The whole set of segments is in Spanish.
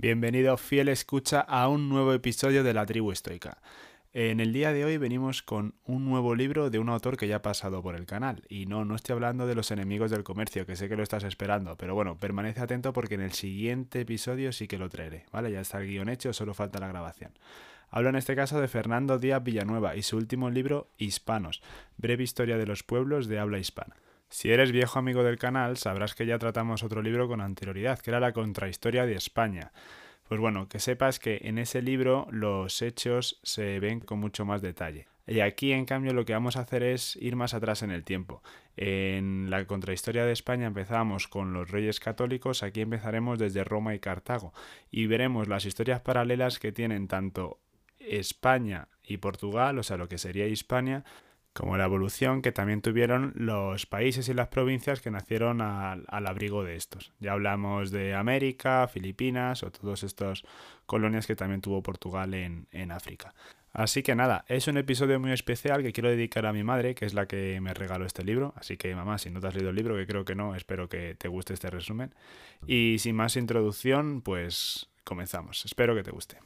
Bienvenido fiel escucha a un nuevo episodio de la tribu estoica. En el día de hoy venimos con un nuevo libro de un autor que ya ha pasado por el canal. Y no, no estoy hablando de los enemigos del comercio, que sé que lo estás esperando, pero bueno, permanece atento porque en el siguiente episodio sí que lo traeré, ¿vale? Ya está el guion hecho, solo falta la grabación. Hablo en este caso de Fernando Díaz Villanueva y su último libro, Hispanos, breve historia de los pueblos de habla hispana. Si eres viejo amigo del canal, sabrás que ya tratamos otro libro con anterioridad, que era la contrahistoria de España. Pues bueno, que sepas que en ese libro los hechos se ven con mucho más detalle. Y aquí, en cambio, lo que vamos a hacer es ir más atrás en el tiempo. En la contrahistoria de España empezamos con los reyes católicos, aquí empezaremos desde Roma y Cartago y veremos las historias paralelas que tienen tanto España y Portugal, o sea, lo que sería Hispania, como la evolución que también tuvieron los países y las provincias que nacieron al, abrigo de estos. Ya hablamos de América, Filipinas o todas estas colonias que también tuvo Portugal en, en África. Así que nada, es un episodio muy especial que quiero dedicar a mi madre, que es la que me regaló este libro. Así que mamá, si no te has leído el libro, que creo que no, espero que te guste este resumen. Y sin más introducción, pues comenzamos. Espero que te guste.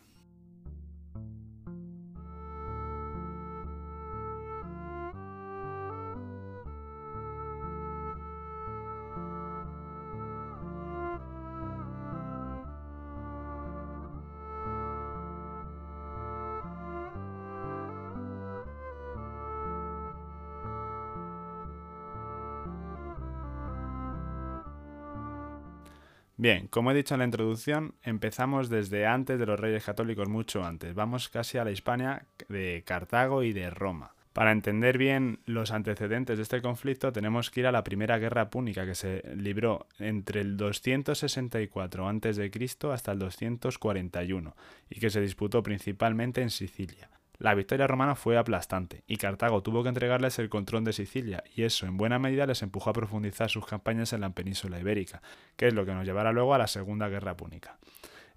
Bien, como he dicho en la introducción, empezamos desde antes de los reyes católicos, mucho antes. Vamos casi a la Hispania de Cartago y de Roma. Para entender bien los antecedentes de este conflicto tenemos que ir a la primera guerra púnica que se libró entre el 264 a.C. hasta el 241 y que se disputó principalmente en Sicilia. La victoria romana fue aplastante, y Cartago tuvo que entregarles el control de Sicilia, y eso en buena medida les empujó a profundizar sus campañas en la península ibérica, que es lo que nos llevará luego a la Segunda Guerra Púnica.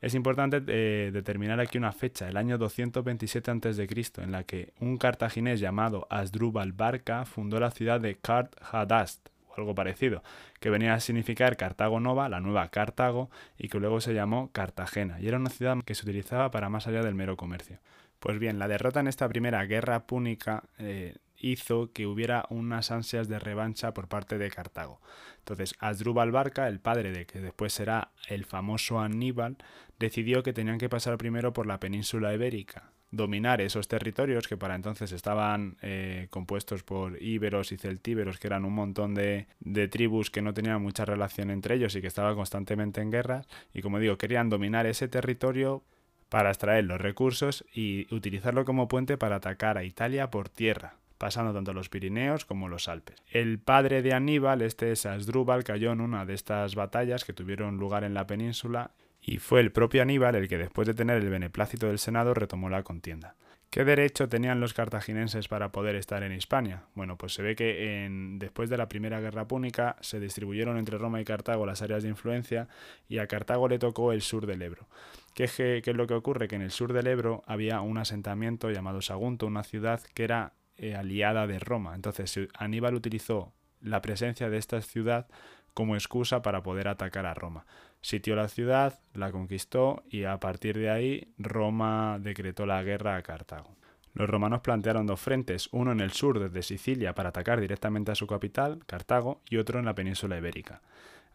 Es importante eh, determinar aquí una fecha, el año 227 a.C., en la que un cartaginés llamado Asdrúbal Barca fundó la ciudad de Kart Hadast, o algo parecido, que venía a significar Cartago Nova, la nueva Cartago, y que luego se llamó Cartagena, y era una ciudad que se utilizaba para más allá del mero comercio. Pues bien, la derrota en esta primera guerra púnica eh, hizo que hubiera unas ansias de revancha por parte de Cartago. Entonces, Asdrúbal Barca, el padre de que después será el famoso Aníbal, decidió que tenían que pasar primero por la península ibérica, dominar esos territorios que para entonces estaban eh, compuestos por íberos y celtíberos, que eran un montón de, de, tribus que no tenían mucha relación entre ellos y que estaban constantemente en guerras. Y como digo, querían dominar ese territorio para extraer los recursos y utilizarlo como puente para atacar a Italia por tierra, pasando tanto los Pirineos como los Alpes. El padre de Aníbal, este es Asdrúbal, cayó en una de estas batallas que tuvieron lugar en la península y fue el propio Aníbal el que después de tener el beneplácito del Senado retomó la contienda. ¿Qué derecho tenían los cartagineses para poder estar en Hispania? Bueno, pues se ve que después de la Primera Guerra Púnica se distribuyeron entre Roma y Cartago las áreas de influencia y a Cartago le tocó el sur del Ebro. ¿Qué, es lo que ocurre? Que en el sur del Ebro había un asentamiento llamado Sagunto, una ciudad que era eh, aliada de Roma. Entonces Aníbal utilizó la presencia de esta ciudad como excusa para poder atacar a Roma. Sitió la ciudad, la conquistó y a partir de ahí Roma decretó la guerra a Cartago. Los romanos plantearon dos frentes, uno en el sur desde Sicilia para atacar directamente a su capital, Cartago, y otro en la península ibérica.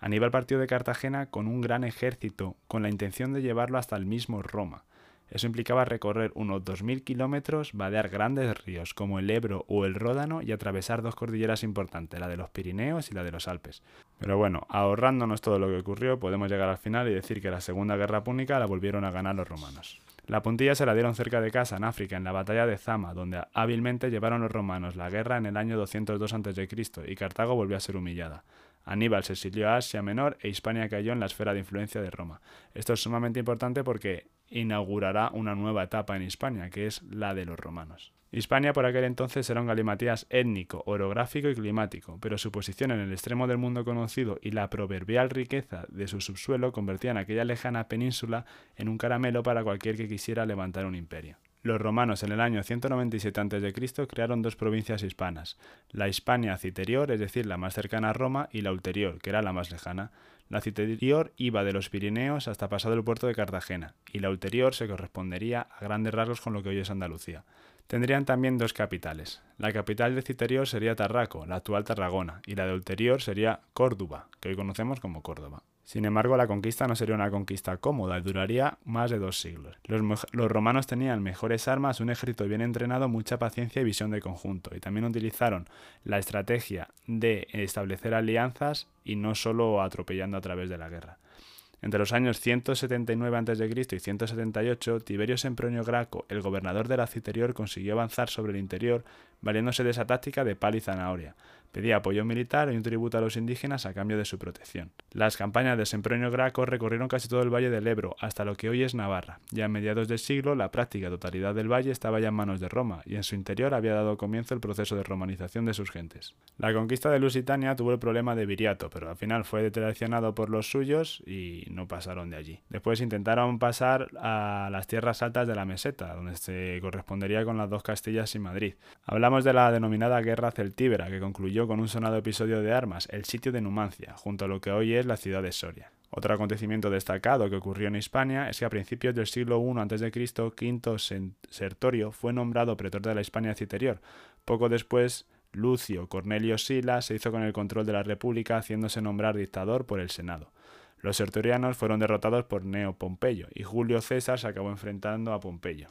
Aníbal partió de Cartagena con un gran ejército, con la intención de llevarlo hasta el mismo Roma. Eso implicaba recorrer unos 2.000 kilómetros, vadear grandes ríos como el Ebro o el Ródano y atravesar dos cordilleras importantes, la de los Pirineos y la de los Alpes. Pero bueno, ahorrándonos todo lo que ocurrió, podemos llegar al final y decir que la Segunda Guerra Púnica la volvieron a ganar los romanos. La puntilla se la dieron cerca de casa, en África, en la batalla de Zama, donde hábilmente llevaron los romanos la guerra en el año 202 a.C. y Cartago volvió a ser humillada. Aníbal se exilió a Asia Menor e Hispania cayó en la esfera de influencia de Roma. Esto es sumamente importante porque inaugurará una nueva etapa en Hispania, que es la de los romanos. Hispania por aquel entonces era un galimatías étnico, orográfico y climático, pero su posición en el extremo del mundo conocido y la proverbial riqueza de su subsuelo convertían aquella lejana península en un caramelo para cualquier que quisiera levantar un imperio. Los romanos en el año 197 a.C. crearon dos provincias hispanas, la Hispania citerior, es decir, la más cercana a Roma, y la ulterior, que era la más lejana. La citerior iba de los Pirineos hasta pasado el puerto de Cartagena, y la ulterior se correspondería a grandes rasgos con lo que hoy es Andalucía. Tendrían también dos capitales. La capital de Citerior sería Tarraco, la actual Tarragona, y la de Ulterior sería Córdoba, que hoy conocemos como Córdoba. Sin embargo, la conquista no sería una conquista cómoda y duraría más de dos siglos. Los, romanos tenían mejores armas, un ejército bien entrenado, mucha paciencia y visión de conjunto, y también utilizaron la estrategia de establecer alianzas y no solo atropellando a través de la guerra. Entre los años 179 a.C. y 178, Tiberio Sempronio Graco, el gobernador de la Citerior, consiguió avanzar sobre el interior valiéndose de esa táctica de pal y zanahoria. Pedía apoyo militar y un tributo a los indígenas a cambio de su protección. Las campañas de Sempronio Graco recorrieron casi todo el valle del Ebro, hasta lo que hoy es Navarra. Ya a mediados del siglo, la práctica totalidad del valle estaba ya en manos de Roma, y en su interior había dado comienzo el proceso de romanización de sus gentes. La conquista de Lusitania tuvo el problema de Viriato, pero al final fue traicionado por los suyos y no pasaron de allí. Después intentaron pasar a las tierras altas de la meseta, donde se correspondería con las dos Castillas y Madrid. Hablamos de la denominada Guerra Celtíbera, que concluyó con un sonado episodio de armas, el sitio de Numancia, junto a lo que hoy es la ciudad de Soria. Otro acontecimiento destacado que ocurrió en Hispania es que a principios del siglo I a.C., Quinto Sertorio fue nombrado pretor de la Hispania Citerior. Poco después, Lucio Cornelio Sila se hizo con el control de la República, haciéndose nombrar dictador por el Senado. Los sertorianos fueron derrotados por Neo Pompeyo y Julio César se acabó enfrentando a Pompeyo.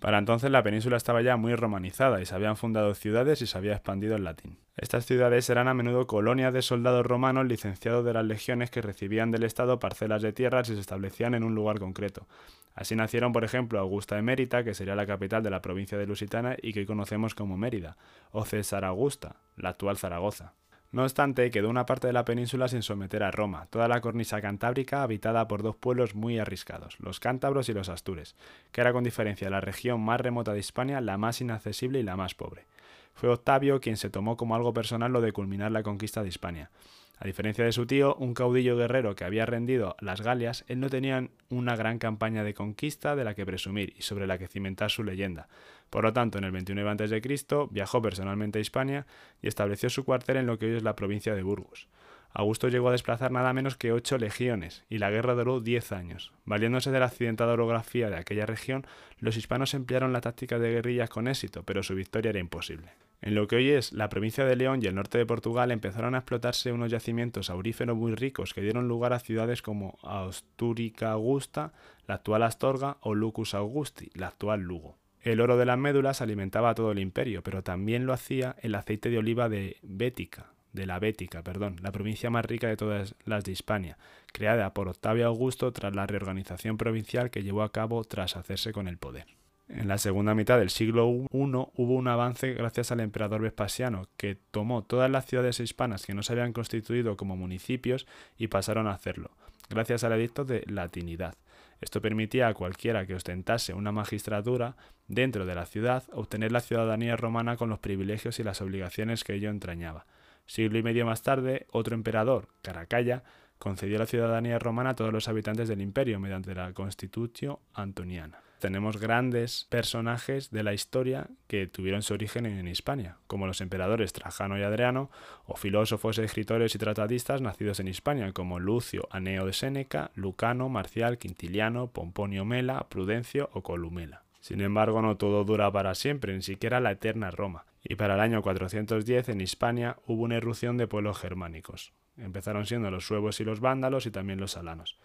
Para entonces la península estaba ya muy romanizada y se habían fundado ciudades y se había expandido el latín. Estas ciudades eran a menudo colonias de soldados romanos licenciados de las legiones que recibían del Estado parcelas de tierras y se establecían en un lugar concreto. Así nacieron, por ejemplo, Augusta de Mérita, que sería la capital de la provincia de Lusitana y que hoy conocemos como Mérida, o César Augusta, la actual Zaragoza. No obstante, quedó una parte de la península sin someter a Roma, toda la cornisa cantábrica habitada por dos pueblos muy arriscados, los cántabros y los astures, que era con diferencia la región más remota de Hispania la más inaccesible y la más pobre. Fue Octavio quien se tomó como algo personal lo de culminar la conquista de Hispania. A diferencia de su tío, un caudillo guerrero que había rendido las Galias, él no tenía una gran campaña de conquista de la que presumir y sobre la que cimentar su leyenda. Por lo tanto, en el 29 a.C. viajó personalmente a Hispania y estableció su cuartel en lo que hoy es la provincia de Burgos. Augusto llegó a desplazar nada menos que ocho legiones, y la guerra duró diez años. Valiéndose de la accidentada orografía de aquella región, los hispanos emplearon la táctica de guerrillas con éxito, pero su victoria era imposible. En lo que hoy es la provincia de León y el norte de Portugal empezaron a explotarse unos yacimientos auríferos muy ricos que dieron lugar a ciudades como Astúrica Augusta, la actual Astorga, o Lucus Augusti, la actual Lugo. El oro de las médulas alimentaba a todo el imperio, pero también lo hacía el aceite de oliva de Bética, de la Bética, perdón, la provincia más rica de todas las de Hispania, creada por Octavio Augusto tras la reorganización provincial que llevó a cabo tras hacerse con el poder. En la segunda mitad del siglo I hubo un avance gracias al emperador Vespasiano, que tomó todas las ciudades hispanas que no se habían constituido como municipios y pasaron a hacerlo, gracias al edicto de latinidad. Esto permitía a cualquiera que ostentase una magistratura dentro de la ciudad obtener la ciudadanía romana con los privilegios y las obligaciones que ello entrañaba. Siglo y medio más tarde, otro emperador, Caracalla, concedió la ciudadanía romana a todos los habitantes del imperio mediante la Constitutio Antoniana. Tenemos grandes personajes de la historia que tuvieron su origen en Hispania, como los emperadores Trajano y Adriano, o filósofos, escritores y tratadistas nacidos en Hispania, como Lucio Aneo de Séneca, Lucano, Marcial, Quintiliano, Pomponio Mela, Prudencio o Columela. Sin embargo, no todo dura para siempre, ni siquiera la eterna Roma, y para el año 410 en Hispania hubo una irrupción de pueblos germánicos. Empezaron siendo los suevos y los vándalos y también los alanos.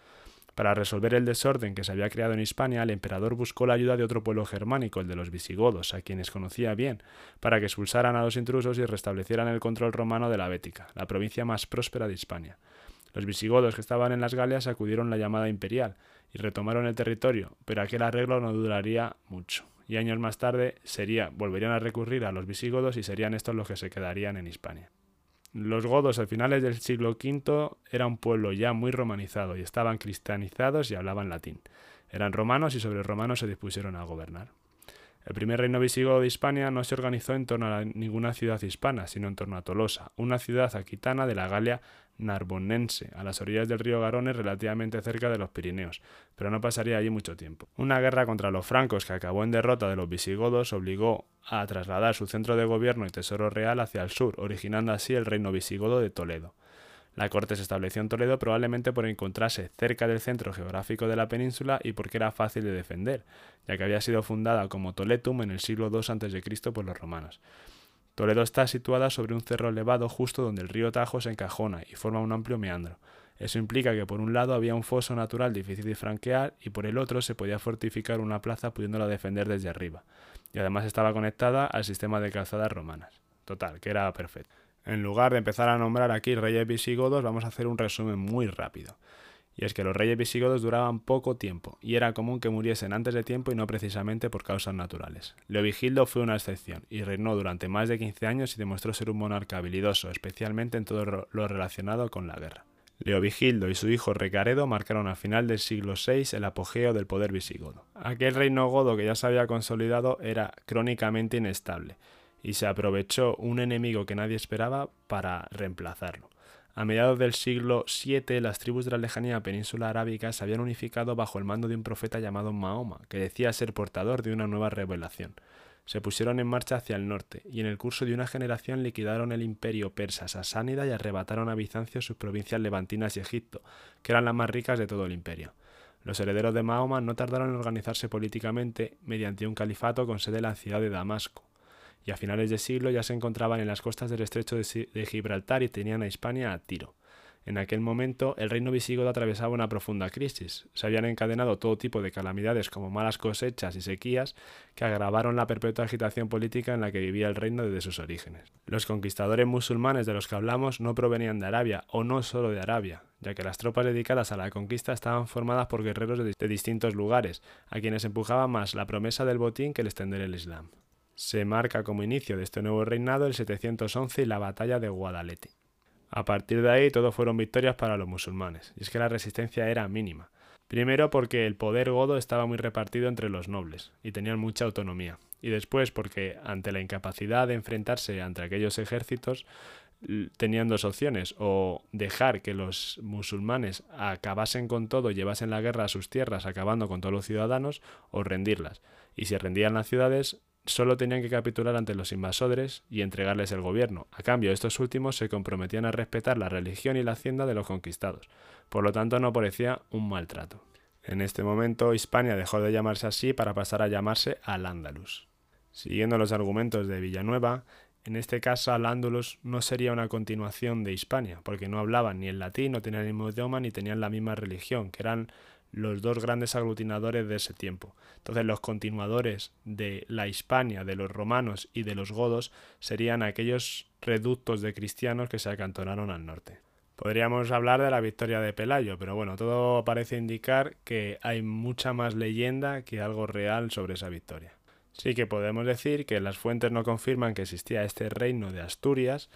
Para resolver el desorden que se había creado en Hispania, el emperador buscó la ayuda de otro pueblo germánico, el de los visigodos, a quienes conocía bien, para que expulsaran a los intrusos y restablecieran el control romano de la Bética, la provincia más próspera de Hispania. Los visigodos que estaban en las Galias acudieron la llamada imperial, y retomaron el territorio, pero aquel arreglo no duraría mucho. Y años más tarde sería, volverían a recurrir a los visigodos y serían estos los que se quedarían en Hispania. Los godos a finales del siglo V era un pueblo ya muy romanizado y estaban cristianizados y hablaban latín. Eran romanos y sobre romanos se dispusieron a gobernar. El primer reino visigodo de Hispania no se organizó en torno a ninguna ciudad hispana, sino en torno a Tolosa, una ciudad aquitana de la Galia narbonense, a las orillas del río Garones relativamente cerca de los Pirineos, pero no pasaría allí mucho tiempo. Una guerra contra los francos que acabó en derrota de los visigodos obligó a trasladar su centro de gobierno y tesoro real hacia el sur, originando así el reino visigodo de Toledo. La corte se estableció en Toledo probablemente por encontrarse cerca del centro geográfico de la península y porque era fácil de defender, ya que había sido fundada como Toletum en el siglo II a.C. por los romanos. Toledo está situada sobre un cerro elevado justo donde el río Tajo se encajona y forma un amplio meandro. Eso implica que por un lado había un foso natural difícil de franquear y por el otro se podía fortificar una plaza pudiéndola defender desde arriba. Y además estaba conectada al sistema de calzadas romanas. Total, que era perfecto. En lugar de empezar a nombrar aquí reyes visigodos, vamos a hacer un resumen muy rápido. Y es que los reyes visigodos duraban poco tiempo, y era común que muriesen antes de tiempo y no precisamente por causas naturales. Leovigildo fue una excepción, y reinó durante más de 15 años y demostró ser un monarca habilidoso, especialmente en todo lo relacionado con la guerra. Leovigildo y su hijo Recaredo marcaron al final del siglo VI el apogeo del poder visigodo. Aquel reino godo que ya se había consolidado era crónicamente inestable, y se aprovechó un enemigo que nadie esperaba para reemplazarlo. A mediados del siglo VII, las tribus de la lejanía península arábica se habían unificado bajo el mando de un profeta llamado Mahoma, que decía ser portador de una nueva revelación se pusieron en marcha hacia el norte, y en el curso de una generación liquidaron el imperio persa sasánida y arrebataron a Bizancio sus provincias levantinas y Egipto, que eran las más ricas de todo el imperio. Los herederos de Mahoma no tardaron en organizarse políticamente mediante un califato con sede en la ciudad de Damasco, y a finales de siglo ya se encontraban en las costas del estrecho de Gibraltar y tenían a Hispania a tiro. En aquel momento, el reino visigodo atravesaba una profunda crisis. Se habían encadenado todo tipo de calamidades como malas cosechas y sequías que agravaron la perpetua agitación política en la que vivía el reino desde sus orígenes. Los conquistadores musulmanes de los que hablamos no provenían de Arabia, o no solo de Arabia, ya que las tropas dedicadas a la conquista estaban formadas por guerreros de, distintos lugares, a quienes empujaba más la promesa del botín que el extender el Islam. Se marca como inicio de este nuevo reinado el 711 y la batalla de Guadalete. A partir de ahí todo fueron victorias para los musulmanes, y es que la resistencia era mínima. Primero porque el poder godo estaba muy repartido entre los nobles, y tenían mucha autonomía, y después porque ante la incapacidad de enfrentarse ante aquellos ejércitos, tenían dos opciones, o dejar que los musulmanes acabasen con todo, llevasen la guerra a sus tierras, acabando con todos los ciudadanos, o rendirlas. Y si rendían las ciudades, solo tenían que capitular ante los invasores y entregarles el gobierno. A cambio, estos últimos se comprometían a respetar la religión y la hacienda de los conquistados. Por lo tanto, no parecía un maltrato. En este momento, Hispania dejó de llamarse así para pasar a llamarse Al-Ándalus. Siguiendo los argumentos de Villanueva, en este caso Al-Ándalus no sería una continuación de Hispania, porque no hablaban ni el latín, no tenían el mismo idioma, ni tenían la misma religión, que eran los dos grandes aglutinadores de ese tiempo. Entonces los continuadores de la Hispania, de los romanos y de los godos serían aquellos reductos de cristianos que se acantonaron al norte. Podríamos hablar de la victoria de Pelayo, pero bueno, todo parece indicar que hay mucha más leyenda que algo real sobre esa victoria. Sí que podemos decir que las fuentes no confirman que existía este reino de Asturias,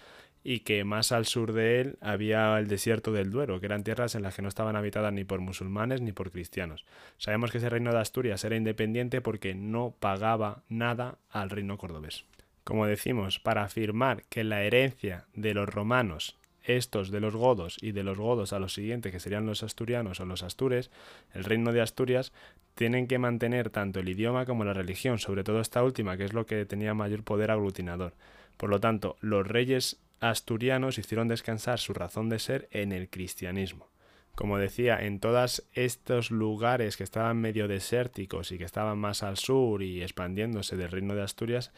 y que más al sur de él había el desierto del Duero, que eran tierras en las que no estaban habitadas ni por musulmanes ni por cristianos. Sabemos que ese reino de Asturias era independiente porque no pagaba nada al reino cordobés. Como decimos, para afirmar que la herencia de los romanos, estos de los godos y de los godos a los siguientes, que serían los asturianos o los astures, el reino de Asturias, tienen que mantener tanto el idioma como la religión, sobre todo esta última, que es lo que tenía mayor poder aglutinador. Por lo tanto, los reyes asturianos hicieron descansar su razón de ser en el cristianismo. Como decía, en todos estos lugares que estaban medio desérticos y que estaban más al sur y expandiéndose del reino de Asturias,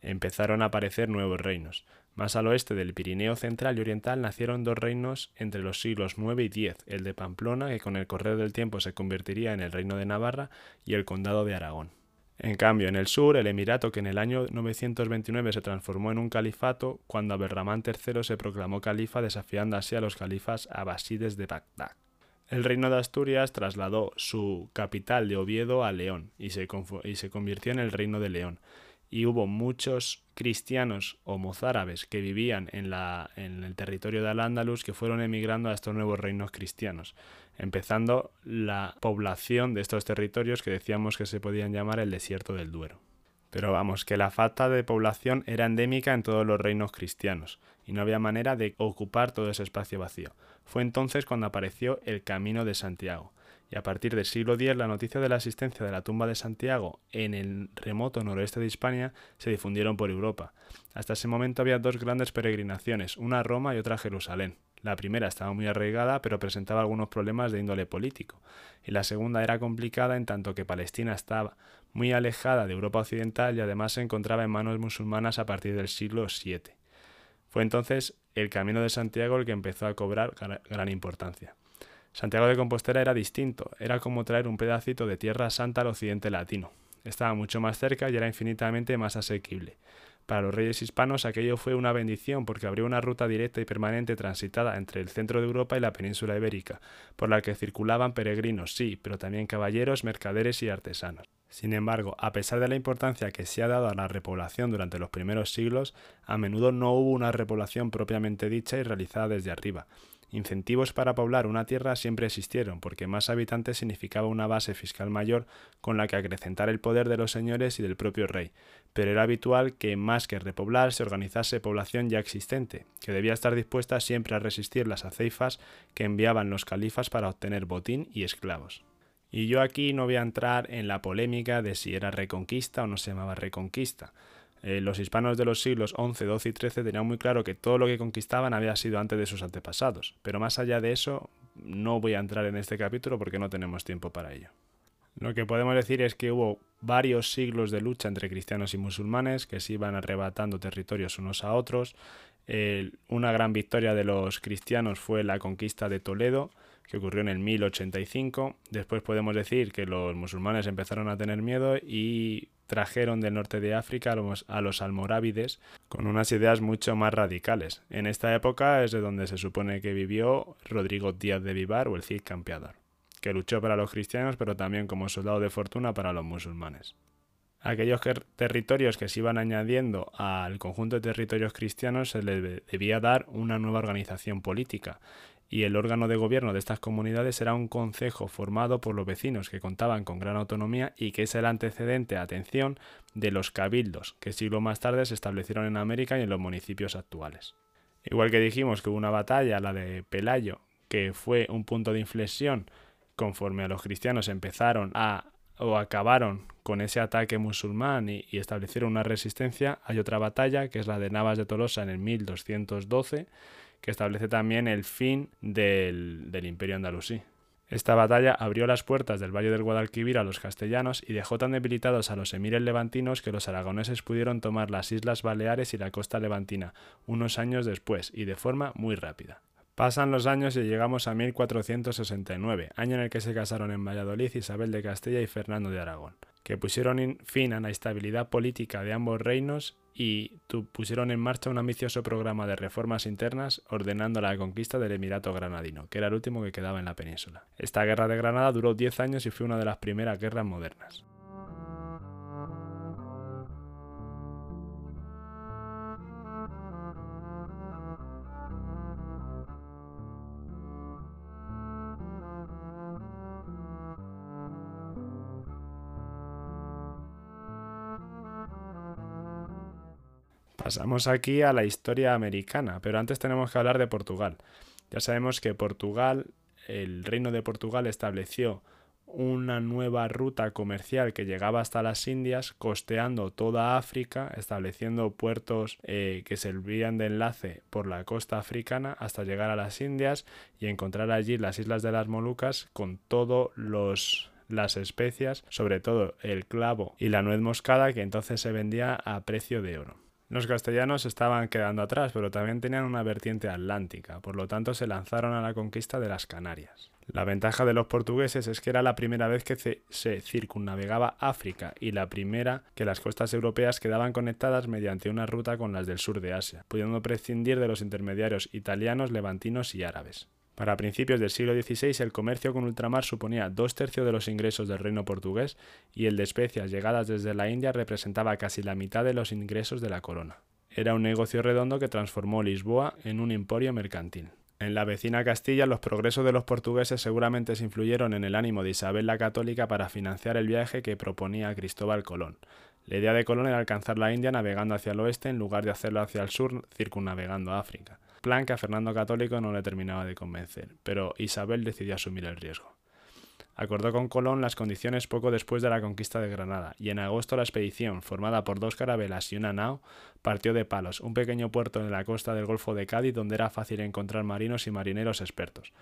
empezaron a aparecer nuevos reinos. Más al oeste del Pirineo central y oriental nacieron dos reinos entre los siglos IX y X, el de Pamplona, que con el correr del tiempo se convertiría en el reino de Navarra, y el condado de Aragón. En cambio, en el sur, el emirato que en el año 929 se transformó en un califato, cuando Aberramán III se proclamó califa desafiando así a los califas abasides de Bagdad. El reino de Asturias trasladó su capital de Oviedo a León y se, y se convirtió en el reino de León. Y hubo muchos cristianos o mozárabes que vivían en, la, en el territorio de Al-Ándalus que fueron emigrando a estos nuevos reinos cristianos empezando la población de estos territorios que decíamos que se podían llamar el desierto del Duero. Pero vamos, que la falta de población era endémica en todos los reinos cristianos, y no había manera de ocupar todo ese espacio vacío. Fue entonces cuando apareció el Camino de Santiago, y a partir del siglo X la noticia de la existencia de la tumba de Santiago en el remoto noroeste de Hispania se difundieron por Europa. Hasta ese momento había dos grandes peregrinaciones, una a Roma y otra a Jerusalén La primera estaba muy arraigada, pero presentaba algunos problemas de índole político, y la segunda era complicada en tanto que Palestina estaba muy alejada de Europa Occidental y además se encontraba en manos musulmanas a partir del siglo VII. Fue entonces el Camino de Santiago el que empezó a cobrar gran importancia. Santiago de Compostela era distinto, era como traer un pedacito de tierra santa al occidente latino. Estaba mucho más cerca y era infinitamente más asequible. Para los reyes hispanos aquello fue una bendición porque abrió una ruta directa y permanente transitada entre el centro de Europa y la península ibérica, por la que circulaban peregrinos, sí, pero también caballeros, mercaderes y artesanos. Sin embargo, a pesar de la importancia que se ha dado a la repoblación durante los primeros siglos, a menudo no hubo una repoblación propiamente dicha y realizada desde arriba, Incentivos para poblar una tierra siempre existieron, porque más habitantes significaba una base fiscal mayor con la que acrecentar el poder de los señores y del propio rey, pero era habitual que más que repoblar se organizase población ya existente, que debía estar dispuesta siempre a resistir las aceifas que enviaban los califas para obtener botín y esclavos. Y yo aquí no voy a entrar en la polémica de si era reconquista o no se llamaba reconquista, eh, los hispanos de los siglos XI, XII y XIII tenían muy claro que todo lo que conquistaban había sido antes de sus antepasados, pero más allá de eso no voy a entrar en este capítulo porque no tenemos tiempo para ello. Lo que podemos decir es que hubo varios siglos de lucha entre cristianos y musulmanes que se iban arrebatando territorios unos a otros. una gran victoria de los cristianos fue la conquista de Toledo, que ocurrió en el 1085. Después podemos decir que los musulmanes empezaron a tener miedo y trajeron del norte de África a los, almorávides con unas ideas mucho más radicales. En esta época es de donde se supone que vivió Rodrigo Díaz de Vivar o el Cid Campeador, que luchó para los cristianos pero también como soldado de fortuna para los musulmanes. Aquellos territorios que se iban añadiendo al conjunto de territorios cristianos se les debía dar una nueva organización política y el órgano de gobierno de estas comunidades era un concejo formado por los vecinos que contaban con gran autonomía y que es el antecedente, atención, de los cabildos, que siglo más tarde se establecieron en América y en los municipios actuales. Igual que dijimos que hubo una batalla, la de Pelayo, que fue un punto de inflexión conforme a los cristianos empezaron a o acabaron con ese ataque musulmán y, y, establecieron una resistencia, hay otra batalla, que es la de Navas de Tolosa en el 1212, que establece también el fin del, imperio andalusí. Esta batalla abrió las puertas del Valle del Guadalquivir a los castellanos y dejó tan debilitados a los emires levantinos que los aragoneses pudieron tomar las Islas Baleares y la costa levantina unos años después y de forma muy rápida. Pasan los años y llegamos a 1469, año en el que se casaron en Valladolid Isabel de Castilla y Fernando de Aragón, que pusieron fin a la estabilidad política de ambos reinos y pusieron en marcha un ambicioso programa de reformas internas ordenando la conquista del Emirato Granadino, que era el último que quedaba en la península. Esta guerra de Granada duró 10 años y fue una de las primeras guerras modernas. Pasamos aquí a la historia americana, pero antes tenemos que hablar de Portugal. Ya sabemos que Portugal, el reino de Portugal estableció una nueva ruta comercial que llegaba hasta las Indias, costeando toda África, estableciendo puertos eh, que servían de enlace por la costa africana hasta llegar a las Indias y encontrar allí las islas de las Molucas con todos las especias, sobre todo el clavo y la nuez moscada que entonces se vendía a precio de oro. Los castellanos estaban quedando atrás, pero también tenían una vertiente atlántica, por lo tanto se lanzaron a la conquista de las Canarias. La ventaja de los portugueses es que era la primera vez que se circunnavegaba África y la primera que las costas europeas quedaban conectadas mediante una ruta con las del sur de Asia, pudiendo prescindir de los intermediarios italianos, levantinos y árabes. Para principios del siglo XVI el comercio con ultramar suponía dos tercios de los ingresos del reino portugués y el de especias llegadas desde la India representaba casi la mitad de los ingresos de la corona. Era un negocio redondo que transformó Lisboa en un emporio mercantil. En la vecina Castilla los progresos de los portugueses seguramente se influyeron en el ánimo de Isabel la Católica para financiar el viaje que proponía Cristóbal Colón. La idea de Colón era alcanzar la India navegando hacia el oeste en lugar de hacerlo hacia el sur circunnavegando África plan que a Fernando Católico no le terminaba de convencer, pero Isabel decidió asumir el riesgo. Acordó con Colón las condiciones poco después de la conquista de Granada, y en agosto la expedición, formada por dos carabelas y una nao, partió de Palos, un pequeño puerto en la costa del Golfo de Cádiz donde era fácil encontrar marinos y marineros expertos.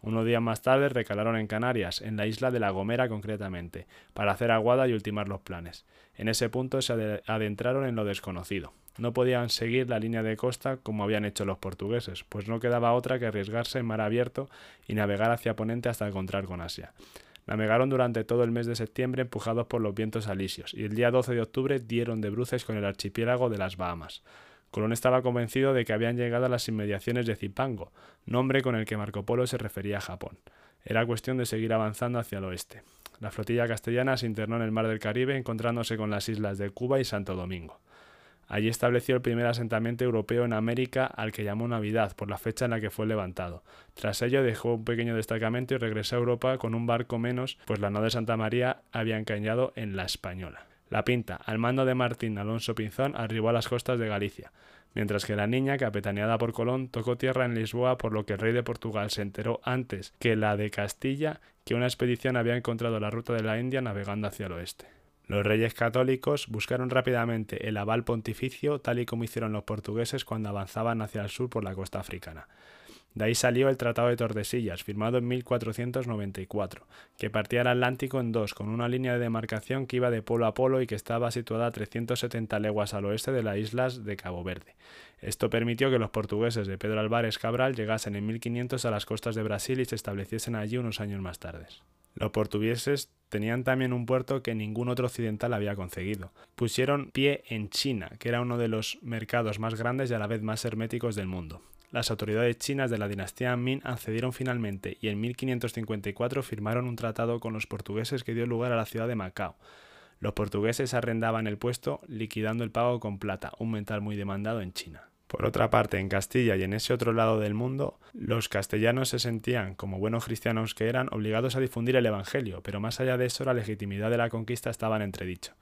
Unos días más tarde recalaron en Canarias, en la isla de La Gomera concretamente, para hacer aguada y ultimar los planes. En ese punto se adentraron en lo desconocido. No podían seguir la línea de costa como habían hecho los portugueses, pues no quedaba otra que arriesgarse en mar abierto y navegar hacia Ponente hasta encontrar con Asia. Navegaron durante todo el mes de septiembre empujados por los vientos alisios y el día 12 de octubre dieron de bruces con el archipiélago de las Bahamas. Colón estaba convencido de que habían llegado a las inmediaciones de Zipango, nombre con el que Marco Polo se refería a Japón. Era cuestión de seguir avanzando hacia el oeste. La flotilla castellana se internó en el mar del Caribe encontrándose con las islas de Cuba y Santo Domingo. Allí estableció el primer asentamiento europeo en América al que llamó Navidad por la fecha en la que fue levantado. Tras ello dejó un pequeño destacamento y regresó a Europa con un barco menos, pues la nave de Santa María había encañado en la Española. La Pinta, al mando de Martín Alonso Pinzón, arribó a las costas de Galicia, mientras que la niña, capitaneada por Colón, tocó tierra en Lisboa, por lo que el rey de Portugal se enteró antes que la de Castilla que una expedición había encontrado la ruta de la India navegando hacia el oeste. Los reyes católicos buscaron rápidamente el aval pontificio tal y como hicieron los portugueses cuando avanzaban hacia el sur por la costa africana. De ahí salió el Tratado de Tordesillas, firmado en 1494, que partía el Atlántico en dos, con una línea de demarcación que iba de polo a polo y que estaba situada a 370 leguas al oeste de las islas de Cabo Verde. Esto permitió que los portugueses de Pedro Álvarez Cabral llegasen en 1500 a las costas de Brasil y se estableciesen allí unos años más tarde. Los portugueses tenían también un puerto que ningún otro occidental había conseguido. Pusieron pie en China, que era uno de los mercados más grandes y a la vez más herméticos del mundo. Las autoridades chinas de la dinastía Ming accedieron finalmente y en 1554 firmaron un tratado con los portugueses que dio lugar a la ciudad de Macao. Los portugueses arrendaban el puesto liquidando el pago con plata, un metal muy demandado en China. Por otra parte, en Castilla y en ese otro lado del mundo, los castellanos se sentían, como buenos cristianos que eran, obligados a difundir el Evangelio, pero más allá de eso la legitimidad de la conquista estaba en entredicho.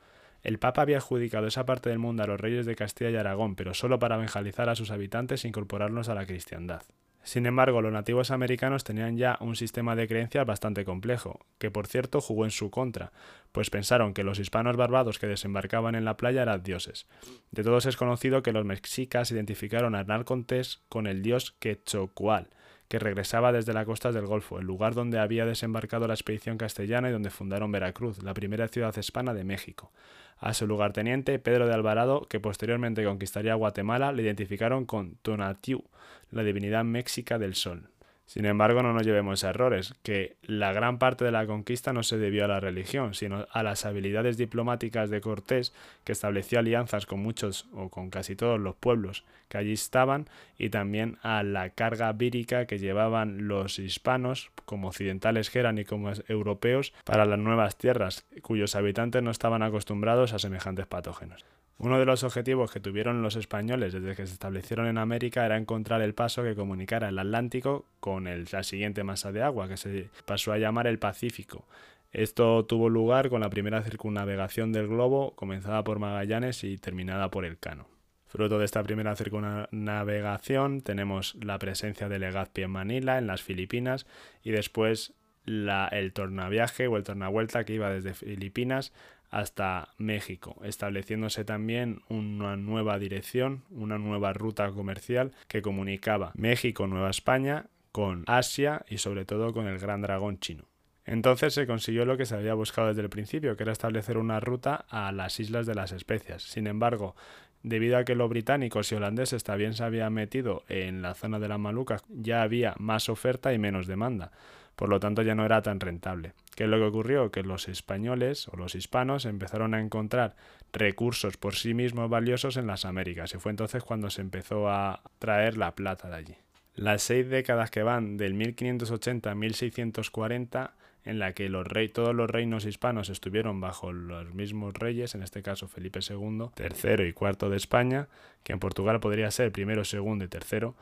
El Papa había adjudicado esa parte del mundo a los reyes de Castilla y Aragón, pero solo para evangelizar a sus habitantes e incorporarlos a la cristiandad. Sin embargo, los nativos americanos tenían ya un sistema de creencias bastante complejo, que por cierto jugó en su contra, pues pensaron que los hispanos barbados que desembarcaban en la playa eran dioses. De todos es conocido que los mexicas identificaron a Hernán Cortés con el dios Quetzalcoatl, que regresaba desde las costas del Golfo, el lugar donde había desembarcado la expedición castellana y donde fundaron Veracruz, la primera ciudad hispana de México. A su lugarteniente, Pedro de Alvarado, que posteriormente conquistaría Guatemala, le identificaron con Tonatiuh, la divinidad méxica del sol. Sin embargo, no nos llevemos errores, que la gran parte de la conquista no se debió a la religión, sino a las habilidades diplomáticas de Cortés, que estableció alianzas con muchos o con casi todos los pueblos que allí estaban, y también a la carga vírica que llevaban los hispanos, como occidentales que eran y como europeos, para las nuevas tierras, cuyos habitantes no estaban acostumbrados a semejantes patógenos. Uno de los objetivos que tuvieron los españoles desde que se establecieron en América era encontrar el paso que comunicara el Atlántico con la siguiente masa de agua, que se pasó a llamar el Pacífico. Esto tuvo lugar con la primera circunnavegación del globo, comenzada por Magallanes y terminada por Elcano. Fruto de esta primera circunnavegación tenemos la presencia de Legazpi en Manila, en las Filipinas, y después el tornaviaje o el tornavuelta que iba desde Filipinas hasta México, estableciéndose también una nueva dirección, una nueva ruta comercial que comunicaba México, Nueva España con Asia y sobre todo con el Gran Dragón chino. Entonces se consiguió lo que se había buscado desde el principio, que era establecer una ruta a las Islas de las Especias. Sin embargo, debido a que los británicos y holandeses también se habían metido en la zona de las Malucas, ya había más oferta y menos demanda por lo tanto ya no era tan rentable. ¿Qué es lo que ocurrió? Que los españoles o los hispanos empezaron a encontrar recursos por sí mismos valiosos en las Américas y fue entonces cuando se empezó a traer la plata de allí. Las seis décadas que van del 1580 a 1640 en la que todos los reinos hispanos estuvieron bajo los mismos reyes, en este caso Felipe II, tercero y cuarto de España, que en Portugal podría ser primero, segundo y tercero,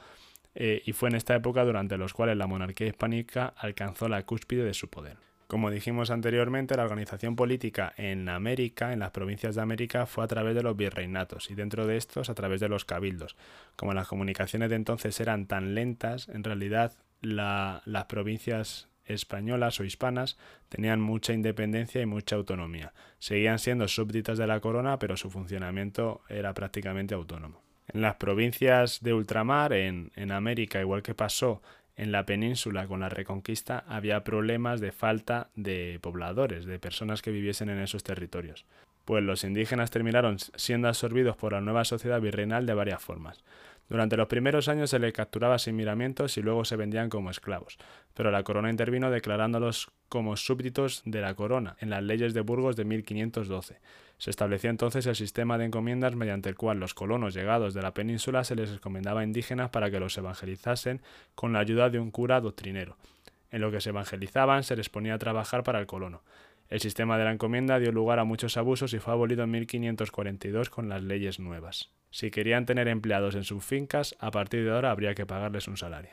eh, y fue en esta época durante los cuales la monarquía hispánica alcanzó la cúspide de su poder. Como dijimos anteriormente, la organización política en América, en las provincias de América, fue a través de los virreinatos y dentro de estos a través de los cabildos. Como las comunicaciones de entonces eran tan lentas, en realidad las provincias españolas o hispanas tenían mucha independencia y mucha autonomía. Seguían siendo súbditas de la corona, pero su funcionamiento era prácticamente autónomo. En las provincias de ultramar, en, en América, igual que pasó en la península con la reconquista, había problemas de falta de pobladores, de personas que viviesen en esos territorios pues los indígenas terminaron siendo absorbidos por la nueva sociedad virreinal de varias formas. Durante los primeros años se les capturaba sin miramientos y luego se vendían como esclavos, pero la corona intervino declarándolos como súbditos de la corona en las leyes de Burgos de 1512. Se estableció entonces el sistema de encomiendas mediante el cual los colonos llegados de la península se les encomendaba a indígenas para que los evangelizasen con la ayuda de un cura doctrinero. En lo que se evangelizaban se les ponía a trabajar para el colono. El sistema de la encomienda dio lugar a muchos abusos y fue abolido en 1542 con las leyes nuevas. Si querían tener empleados en sus fincas, a partir de ahora habría que pagarles un salario.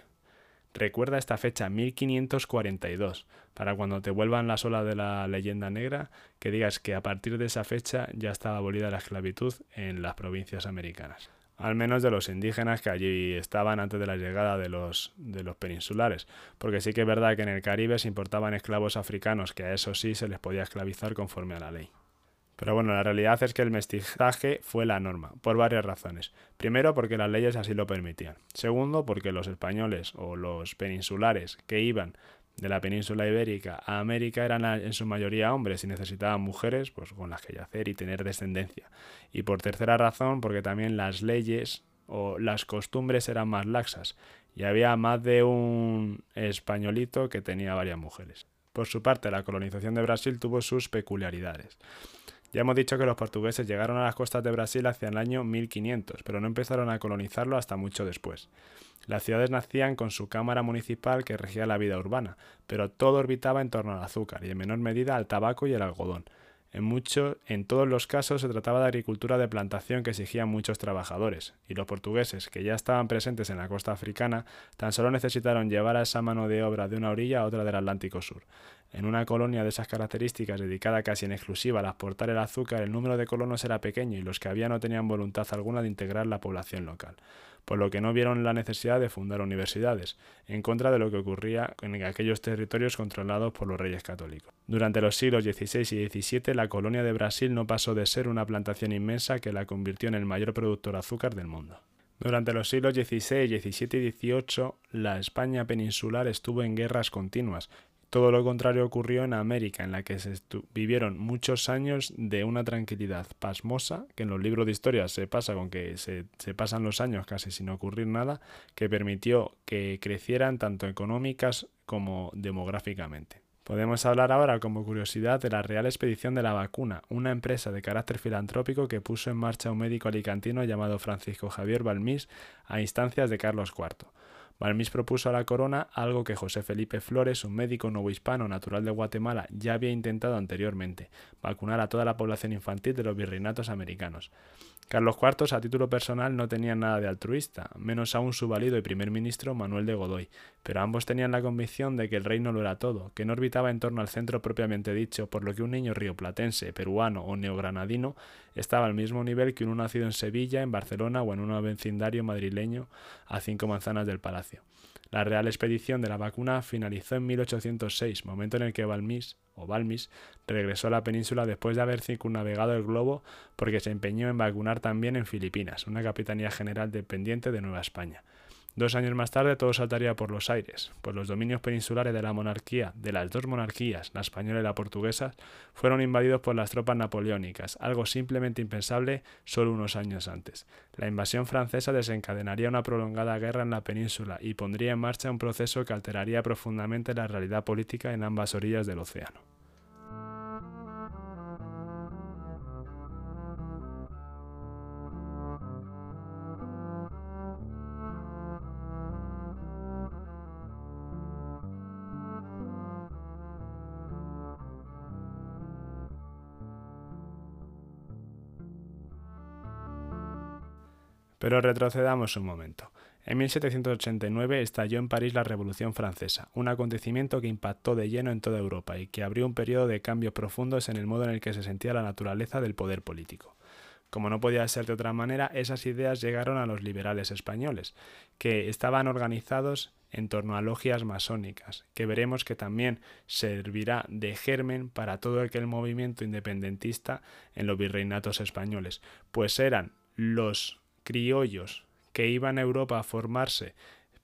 Recuerda esta fecha, 1542, para cuando te vuelvan las olas de la leyenda negra, que digas que a partir de esa fecha ya estaba abolida la esclavitud en las provincias americanas al menos de los indígenas que allí estaban antes de la llegada de los, de los peninsulares, porque sí que es verdad que en el Caribe se importaban esclavos africanos, que a eso sí se les podía esclavizar conforme a la ley. Pero bueno, la realidad es que el mestizaje fue la norma, por varias razones. Primero, porque las leyes así lo permitían. Segundo, porque los españoles o los peninsulares que iban de la península ibérica a América eran en su mayoría hombres y necesitaban mujeres pues, con las que yacer y tener descendencia. Y por tercera razón, porque también las leyes o las costumbres eran más laxas y había más de un españolito que tenía varias mujeres. Por su parte, la colonización de Brasil tuvo sus peculiaridades. Ya hemos dicho que los portugueses llegaron a las costas de Brasil hacia el año 1500, pero no empezaron a colonizarlo hasta mucho después. Las ciudades nacían con su cámara municipal que regía la vida urbana, pero todo orbitaba en torno al azúcar y en menor medida al tabaco y el algodón. En, en todos los casos se trataba de agricultura de plantación que exigían muchos trabajadores, y los portugueses, que ya estaban presentes en la costa africana, tan solo necesitaron llevar a esa mano de obra de una orilla a otra del Atlántico Sur. En una colonia de esas características dedicada casi en exclusiva a exportar el azúcar, el número de colonos era pequeño y los que había no tenían voluntad alguna de integrar la población local por lo que no vieron la necesidad de fundar universidades, en contra de lo que ocurría en aquellos territorios controlados por los reyes católicos. Durante los siglos XVI y XVII, la colonia de Brasil no pasó de ser una plantación inmensa que la convirtió en el mayor productor de azúcar del mundo. Durante los siglos XVI, XVII y XVIII, la España peninsular estuvo en guerras continuas, todo lo contrario ocurrió en América, en la que se vivieron muchos años de una tranquilidad pasmosa, que en los libros de historia se pasa con que se, pasan los años casi sin ocurrir nada, que permitió que crecieran tanto económicas como demográficamente. Podemos hablar ahora como curiosidad de la Real Expedición de la Vacuna, una empresa de carácter filantrópico que puso en marcha un médico alicantino llamado Francisco Javier Balmís a instancias de Carlos IV. Balmis propuso a la corona algo que José Felipe Flores, un médico novohispano natural de Guatemala, ya había intentado anteriormente, vacunar a toda la población infantil de los virreinatos americanos. Carlos IV, a título personal, no tenía nada de altruista, menos aún su valido y primer ministro Manuel de Godoy, pero ambos tenían la convicción de que el reino lo era todo, que no orbitaba en torno al centro propiamente dicho, por lo que un niño rioplatense, peruano o neogranadino estaba al mismo nivel que uno nacido en Sevilla, en Barcelona o en un vecindario madrileño a cinco manzanas del palacio. La Real Expedición de la Vacuna finalizó en 1806, momento en el que Balmis, o regresó a la península después de haber circunnavegado el globo porque se empeñó en vacunar también en Filipinas, una capitanía general dependiente de Nueva España. Dos años más tarde todo saltaría por los aires, pues los dominios peninsulares de la monarquía, de las dos monarquías, la española y la portuguesa, fueron invadidos por las tropas napoleónicas, algo simplemente impensable solo unos años antes. La invasión francesa desencadenaría una prolongada guerra en la península y pondría en marcha un proceso que alteraría profundamente la realidad política en ambas orillas del océano. Pero retrocedamos un momento. En 1789 estalló en París la Revolución Francesa, un acontecimiento que impactó de lleno en toda Europa y que abrió un periodo de cambios profundos en el modo en el que se sentía la naturaleza del poder político. Como no podía ser de otra manera, esas ideas llegaron a los liberales españoles, que estaban organizados en torno a logias masónicas, que veremos que también servirá de germen para todo aquel movimiento independentista en los virreinatos españoles, pues eran los criollos que iban a Europa a formarse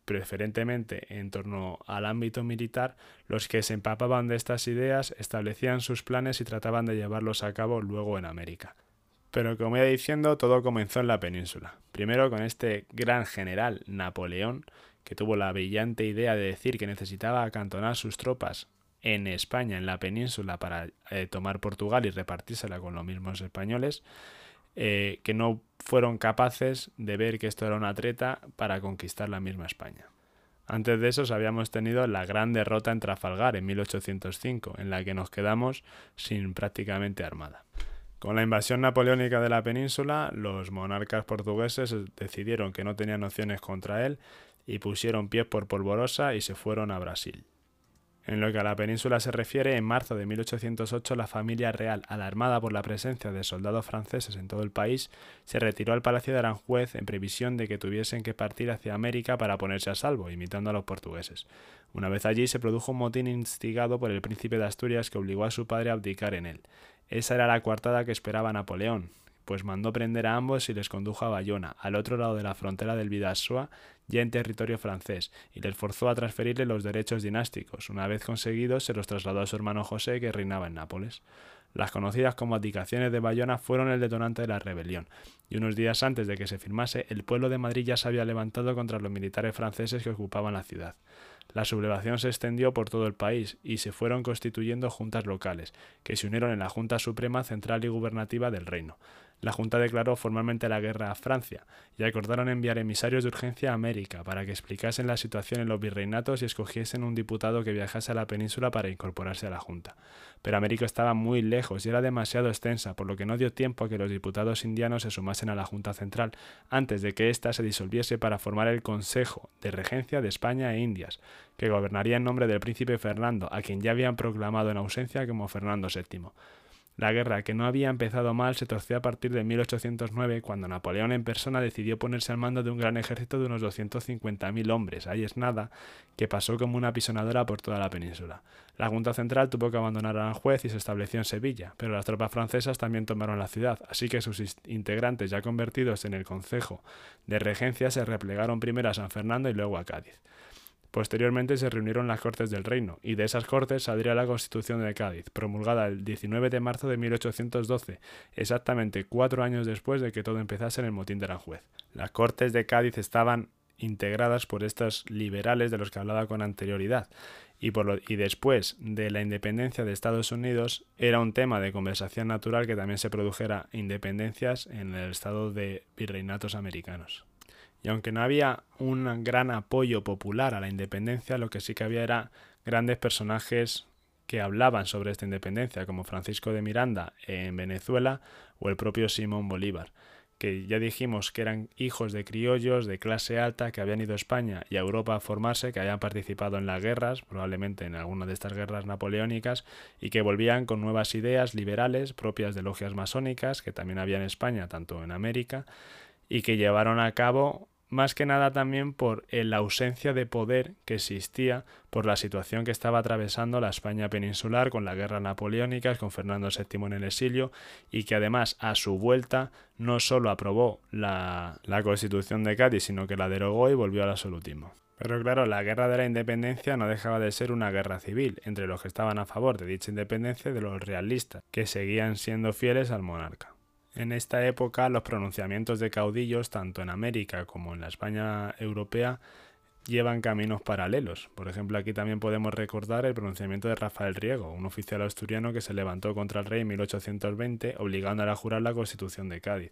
preferentemente en torno al ámbito militar, los que se empapaban de estas ideas establecían sus planes y trataban de llevarlos a cabo luego en América. Pero como iba diciendo, todo comenzó en la península. Primero con este gran general Napoleón, que tuvo la brillante idea de decir que necesitaba acantonar sus tropas en España, en la península, para eh, tomar Portugal y repartírsela con los mismos españoles, eh, que no fueron capaces de ver que esto era una treta para conquistar la misma España. Antes de eso habíamos tenido la gran derrota en Trafalgar en 1805, en la que nos quedamos sin prácticamente armada. Con la invasión napoleónica de la península, los monarcas portugueses decidieron que no tenían opciones contra él y pusieron pies por polvorosa y se fueron a Brasil. En lo que a la península se refiere, en marzo de 1808 la familia real, alarmada por la presencia de soldados franceses en todo el país, se retiró al Palacio de Aranjuez en previsión de que tuviesen que partir hacia América para ponerse a salvo, imitando a los portugueses. Una vez allí se produjo un motín instigado por el príncipe de Asturias que obligó a su padre a abdicar en él. Esa era la coartada que esperaba Napoleón, pues mandó prender a ambos y les condujo a Bayona, al otro lado de la frontera del Vidasoa, ya en territorio francés, y les forzó a transferirle los derechos dinásticos. Una vez conseguidos, se los trasladó a su hermano José, que reinaba en Nápoles. Las conocidas como abdicaciones de Bayona fueron el detonante de la rebelión, y unos días antes de que se firmase, el pueblo de Madrid ya se había levantado contra los militares franceses que ocupaban la ciudad. La sublevación se extendió por todo el país y se fueron constituyendo juntas locales, que se unieron en la Junta Suprema Central y Gubernativa del Reino. La Junta declaró formalmente la guerra a Francia y acordaron enviar emisarios de urgencia a América para que explicasen la situación en los virreinatos y escogiesen un diputado que viajase a la península para incorporarse a la Junta. Pero América estaba muy lejos y era demasiado extensa, por lo que no dio tiempo a que los diputados indianos se sumasen a la Junta Central antes de que ésta se disolviese para formar el Consejo de Regencia de España e Indias, que gobernaría en nombre del príncipe Fernando, a quien ya habían proclamado en ausencia como Fernando VII. La guerra, que no había empezado mal, se torció a partir de 1809, cuando Napoleón en persona decidió ponerse al mando de un gran ejército de unos 250.000 hombres, ahí es nada, que pasó como una pisonadora por toda la península. La Junta Central tuvo que abandonar a Aranjuez y se estableció en Sevilla, pero las tropas francesas también tomaron la ciudad, así que sus integrantes ya convertidos en el Consejo de Regencia se replegaron primero a San Fernando y luego a Cádiz. Posteriormente se reunieron las Cortes del Reino, y de esas Cortes saldría la Constitución de Cádiz, promulgada el 19 de marzo de 1812, exactamente cuatro años después de que todo empezase en el motín de Aranjuez. Las Cortes de Cádiz estaban integradas por estos liberales de los que hablaba con anterioridad, y, por y después de la independencia de Estados Unidos era un tema de conversación natural que también se produjera independencias en el estado de virreinatos americanos. Y aunque no había un gran apoyo popular a la independencia, lo que sí que había era grandes personajes que hablaban sobre esta independencia, como Francisco de Miranda en Venezuela o el propio Simón Bolívar, que ya dijimos que eran hijos de criollos de clase alta que habían ido a España y a Europa a formarse, que habían participado en las guerras, probablemente en alguna de estas guerras napoleónicas, y que volvían con nuevas ideas liberales propias de logias masónicas, que también había en España, tanto en América, y que llevaron a cabo más que nada también por la ausencia de poder que existía por la situación que estaba atravesando la España peninsular con la guerra napoleónica, con Fernando VII en el exilio, y que además a su vuelta no solo aprobó la, la Constitución de Cádiz, sino que la derogó y volvió al absolutismo. Pero claro, la guerra de la independencia no dejaba de ser una guerra civil entre los que estaban a favor de dicha independencia y de los realistas, que seguían siendo fieles al monarca. En esta época los pronunciamientos de caudillos, tanto en América como en la España europea, llevan caminos paralelos. Por ejemplo, aquí también podemos recordar el pronunciamiento de Rafael Riego, un oficial asturiano que se levantó contra el rey en 1820, obligándole a jurar la Constitución de Cádiz.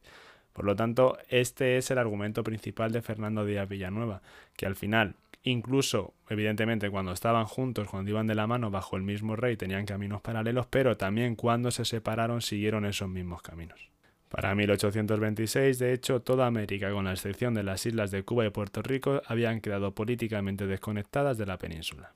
Por lo tanto, este es el argumento principal de Fernando Díaz Villanueva, que al final, incluso, evidentemente, cuando estaban juntos, cuando iban de la mano bajo el mismo rey, tenían caminos paralelos, pero también cuando se separaron siguieron esos mismos caminos. Para 1826, de hecho, toda América, con la excepción de las islas de Cuba y Puerto Rico, habían quedado políticamente desconectadas de la península.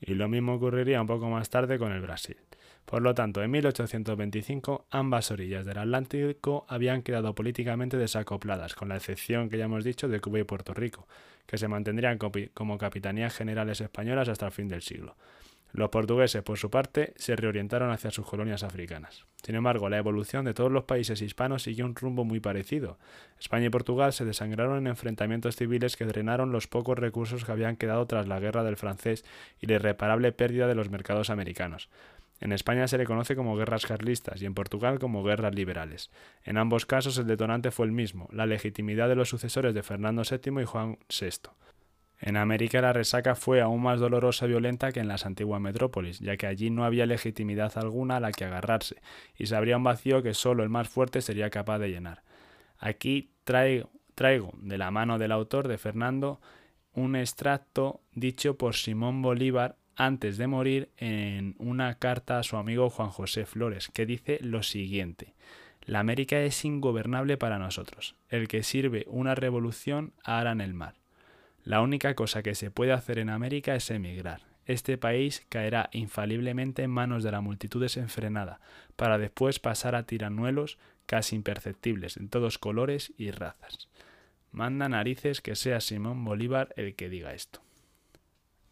Y lo mismo ocurriría un poco más tarde con el Brasil. Por lo tanto, en 1825 ambas orillas del Atlántico habían quedado políticamente desacopladas, con la excepción que ya hemos dicho de Cuba y Puerto Rico, que se mantendrían como capitanías generales españolas hasta el fin del siglo. Los portugueses, por su parte, se reorientaron hacia sus colonias africanas. Sin embargo, la evolución de todos los países hispanos siguió un rumbo muy parecido. España y Portugal se desangraron en enfrentamientos civiles que drenaron los pocos recursos que habían quedado tras la guerra del francés y la irreparable pérdida de los mercados americanos. En España se le conoce como guerras carlistas y en Portugal como guerras liberales. En ambos casos el detonante fue el mismo, la legitimidad de los sucesores de Fernando VII y Juan VI. En América la resaca fue aún más dolorosa y violenta que en las antiguas metrópolis, ya que allí no había legitimidad alguna a la que agarrarse, y se abría un vacío que solo el más fuerte sería capaz de llenar. Aquí traigo, traigo de la mano del autor de Fernando un extracto dicho por Simón Bolívar antes de morir en una carta a su amigo Juan José Flores, que dice lo siguiente. La América es ingobernable para nosotros. El que sirve una revolución hará en el mar. La única cosa que se puede hacer en América es emigrar. Este país caerá infaliblemente en manos de la multitud desenfrenada, para después pasar a tiranuelos casi imperceptibles en todos colores y razas. Manda narices que sea Simón Bolívar el que diga esto.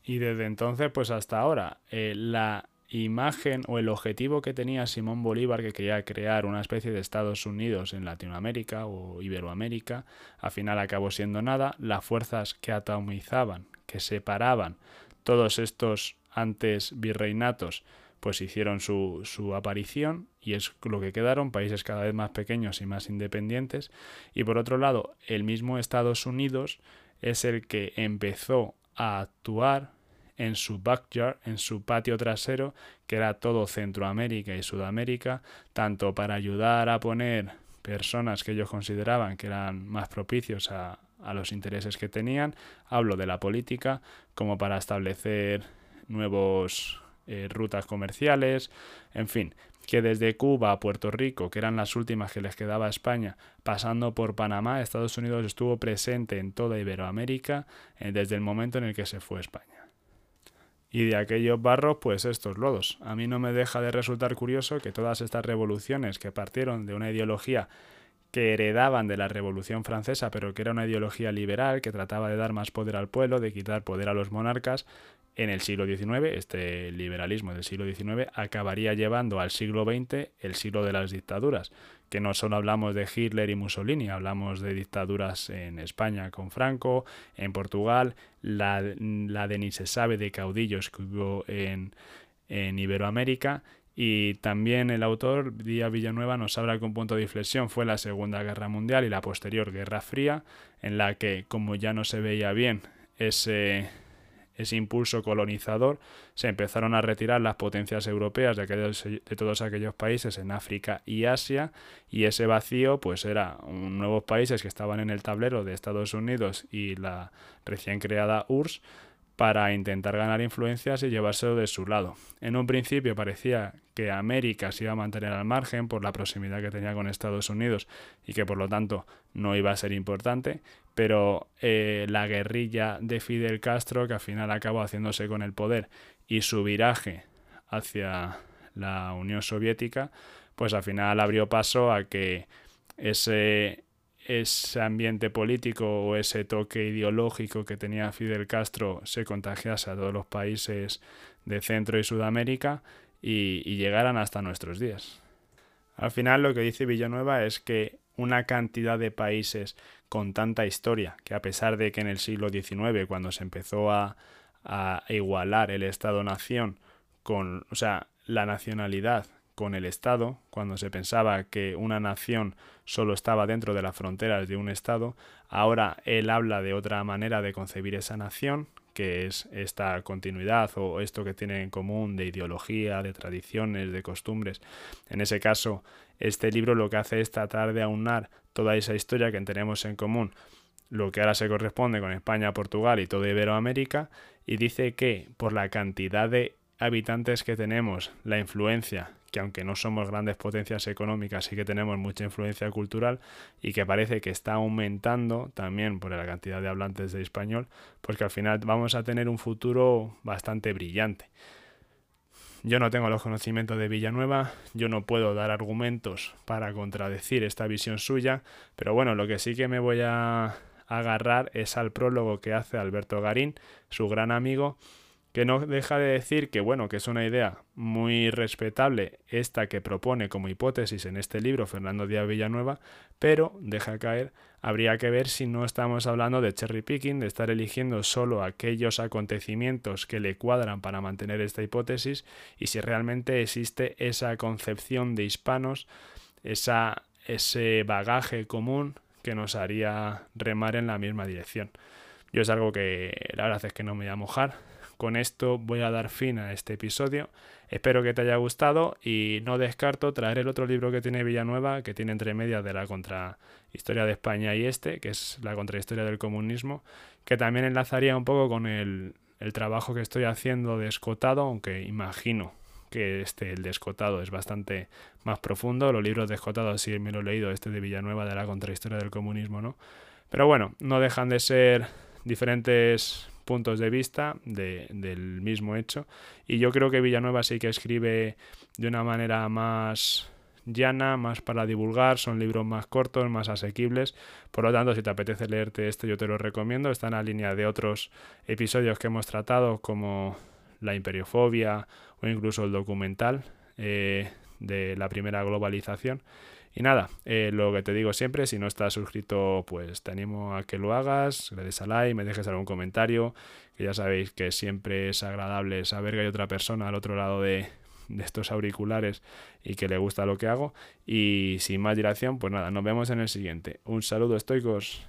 Y desde entonces, pues hasta ahora, eh, la imagen o el objetivo que tenía Simón Bolívar, que quería crear una especie de Estados Unidos en Latinoamérica o Iberoamérica, al final acabó siendo nada. Las fuerzas que atomizaban, que separaban todos estos antes virreinatos, pues hicieron su, su aparición y es lo que quedaron, países cada vez más pequeños y más independientes. Y por otro lado, el mismo Estados Unidos es el que empezó a actuar en su backyard, en su patio trasero, que era todo Centroamérica y Sudamérica, tanto para ayudar a poner personas que ellos consideraban que eran más propicios a, los intereses que tenían, hablo de la política, como para establecer nuevos eh, rutas comerciales, en fin, que desde Cuba a Puerto Rico, que eran las últimas que les quedaba a España, pasando por Panamá, Estados Unidos estuvo presente en toda Iberoamérica eh, desde el momento en el que se fue a España y de aquellos barros, pues estos lodos. A mí no me deja de resultar curioso que todas estas revoluciones que partieron de una ideología que heredaban de la Revolución Francesa, pero que era una ideología liberal que trataba de dar más poder al pueblo, de quitar poder a los monarcas, en el siglo XIX, este liberalismo del siglo XIX, acabaría llevando al siglo XX el siglo de las dictaduras, que no solo hablamos de Hitler y Mussolini, hablamos de dictaduras en España con Franco, en Portugal, la, de ni se sabe de caudillos que hubo en, en Iberoamérica, y también el autor, Díaz Villanueva, nos habla que un punto de inflexión. Fue la Segunda Guerra Mundial y la posterior Guerra Fría, en la que, como ya no se veía bien ese ese impulso colonizador, se empezaron a retirar las potencias europeas de, de todos aquellos países en África y Asia, y ese vacío pues era un nuevos países que estaban en el tablero de Estados Unidos y la recién creada URSS para intentar ganar influencias y llevárselo de su lado. En un principio parecía que América se iba a mantener al margen por la proximidad que tenía con Estados Unidos y que por lo tanto no iba a ser importante, pero eh, la guerrilla de Fidel Castro, que al final acabó haciéndose con el poder, y su viraje hacia la Unión Soviética, pues al final abrió paso a que ese ese ambiente político o ese toque ideológico que tenía Fidel Castro se contagiase a todos los países de Centro y Sudamérica y, y llegaran hasta nuestros días. Al final lo que dice Villanueva es que una cantidad de países con tanta historia, que a pesar de que en el siglo XIX, cuando se empezó a, a igualar el Estado-nación con, o sea, la nacionalidad con el Estado, cuando se pensaba que una nación solo estaba dentro de las fronteras de un Estado, ahora él habla de otra manera de concebir esa nación, que es esta continuidad o esto que tiene en común de ideología, de tradiciones, de costumbres. En ese caso, este libro lo que hace es tratar de aunar toda esa historia que tenemos en común, lo que ahora se corresponde con España, Portugal y toda Iberoamérica, y dice que por la cantidad de habitantes que tenemos, la influencia que aunque no somos grandes potencias económicas, sí que tenemos mucha influencia cultural y que parece que está aumentando también por la cantidad de hablantes de español, pues que al final vamos a tener un futuro bastante brillante. yo no tengo los conocimientos de Villanueva, yo no puedo dar argumentos para contradecir esta visión suya, pero bueno, lo que sí que me voy a agarrar es al prólogo que hace Alberto Garín, su gran amigo, que no deja de decir que bueno, que es una idea muy respetable esta que propone como hipótesis en este libro Fernando Díaz Villanueva, pero deja caer, habría que ver si no estamos hablando de cherry picking, de estar eligiendo solo aquellos acontecimientos que le cuadran para mantener esta hipótesis y si realmente existe esa concepción de hispanos, esa, ese bagaje común que nos haría remar en la misma dirección. Yo es algo que la verdad es que no me voy a mojar, con esto voy a dar fin a este episodio. Espero que te haya gustado y no descarto traer el otro libro que tiene Villanueva, que tiene entre medias de la contrahistoria de España y este, que es la contrahistoria del comunismo, que también enlazaría un poco con el, trabajo que estoy haciendo de escotado, aunque imagino que este, el de Escotado, es bastante más profundo. Los libros de Escotado sí me lo he leído, este de Villanueva de la contrahistoria del comunismo, ¿no? Pero bueno, no dejan de ser diferentes puntos de vista del mismo hecho. Y yo creo que Villanueva sí que escribe de una manera más llana, más para divulgar, son libros más cortos, más asequibles. Por lo tanto, si te apetece leerte este, yo te lo recomiendo. Está en la línea de otros episodios que hemos tratado, como la imperiofobia o incluso el documental eh, de la primera globalización. Y nada, eh, lo que te digo siempre, si no estás suscrito, pues te animo a que lo hagas, le des a like, me dejes algún comentario, que ya sabéis que siempre es agradable saber que hay otra persona al otro lado de, de estos auriculares y que le gusta lo que hago. Y sin más dilación, pues nada, nos vemos en el siguiente. Un saludo estoicos.